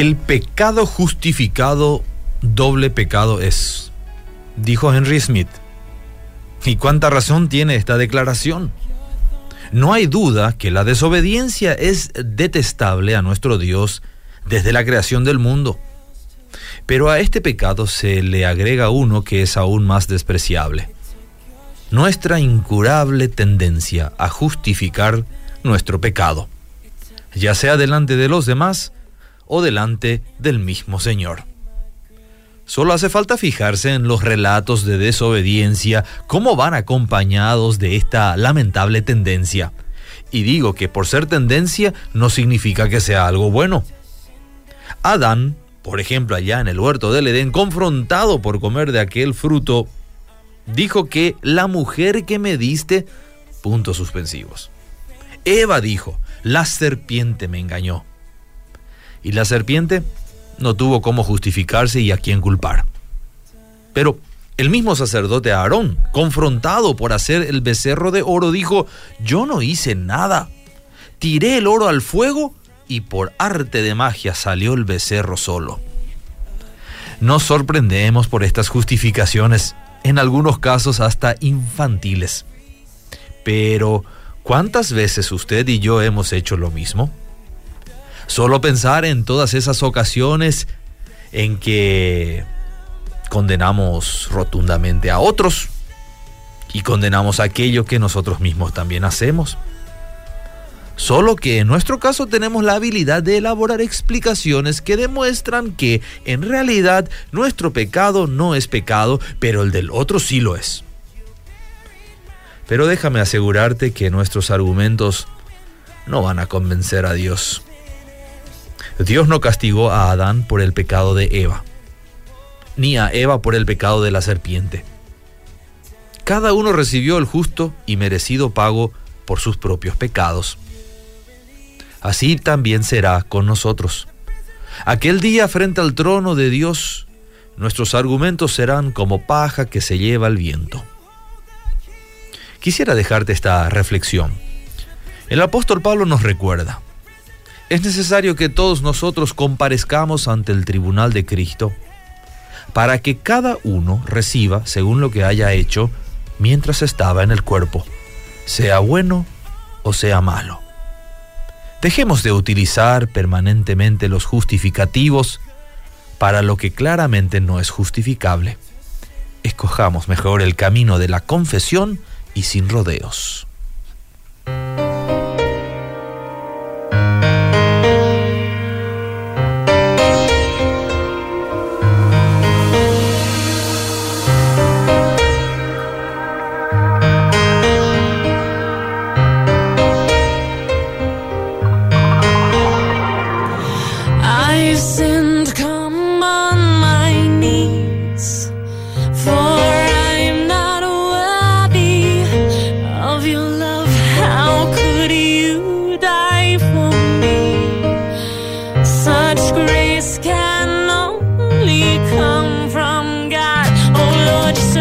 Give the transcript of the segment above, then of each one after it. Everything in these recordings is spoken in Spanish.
El pecado justificado doble pecado es, dijo Henry Smith. ¿Y cuánta razón tiene esta declaración? No hay duda que la desobediencia es detestable a nuestro Dios desde la creación del mundo. Pero a este pecado se le agrega uno que es aún más despreciable. Nuestra incurable tendencia a justificar nuestro pecado, ya sea delante de los demás o delante del mismo Señor. Solo hace falta fijarse en los relatos de desobediencia, cómo van acompañados de esta lamentable tendencia. Y digo que por ser tendencia no significa que sea algo bueno. Adán, por ejemplo, allá en el huerto del Edén, confrontado por comer de aquel fruto, dijo que la mujer que me diste, puntos suspensivos. Eva dijo, la serpiente me engañó. Y la serpiente no tuvo cómo justificarse y a quién culpar. Pero el mismo sacerdote Aarón, confrontado por hacer el becerro de oro, dijo, yo no hice nada. Tiré el oro al fuego y por arte de magia salió el becerro solo. Nos sorprendemos por estas justificaciones, en algunos casos hasta infantiles. Pero, ¿cuántas veces usted y yo hemos hecho lo mismo? Solo pensar en todas esas ocasiones en que condenamos rotundamente a otros y condenamos aquello que nosotros mismos también hacemos. Solo que en nuestro caso tenemos la habilidad de elaborar explicaciones que demuestran que en realidad nuestro pecado no es pecado, pero el del otro sí lo es. Pero déjame asegurarte que nuestros argumentos no van a convencer a Dios. Dios no castigó a Adán por el pecado de Eva, ni a Eva por el pecado de la serpiente. Cada uno recibió el justo y merecido pago por sus propios pecados. Así también será con nosotros. Aquel día frente al trono de Dios, nuestros argumentos serán como paja que se lleva el viento. Quisiera dejarte esta reflexión. El apóstol Pablo nos recuerda, es necesario que todos nosotros comparezcamos ante el tribunal de Cristo para que cada uno reciba según lo que haya hecho mientras estaba en el cuerpo, sea bueno o sea malo. Dejemos de utilizar permanentemente los justificativos para lo que claramente no es justificable. Escojamos mejor el camino de la confesión y sin rodeos.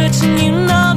searching, you know.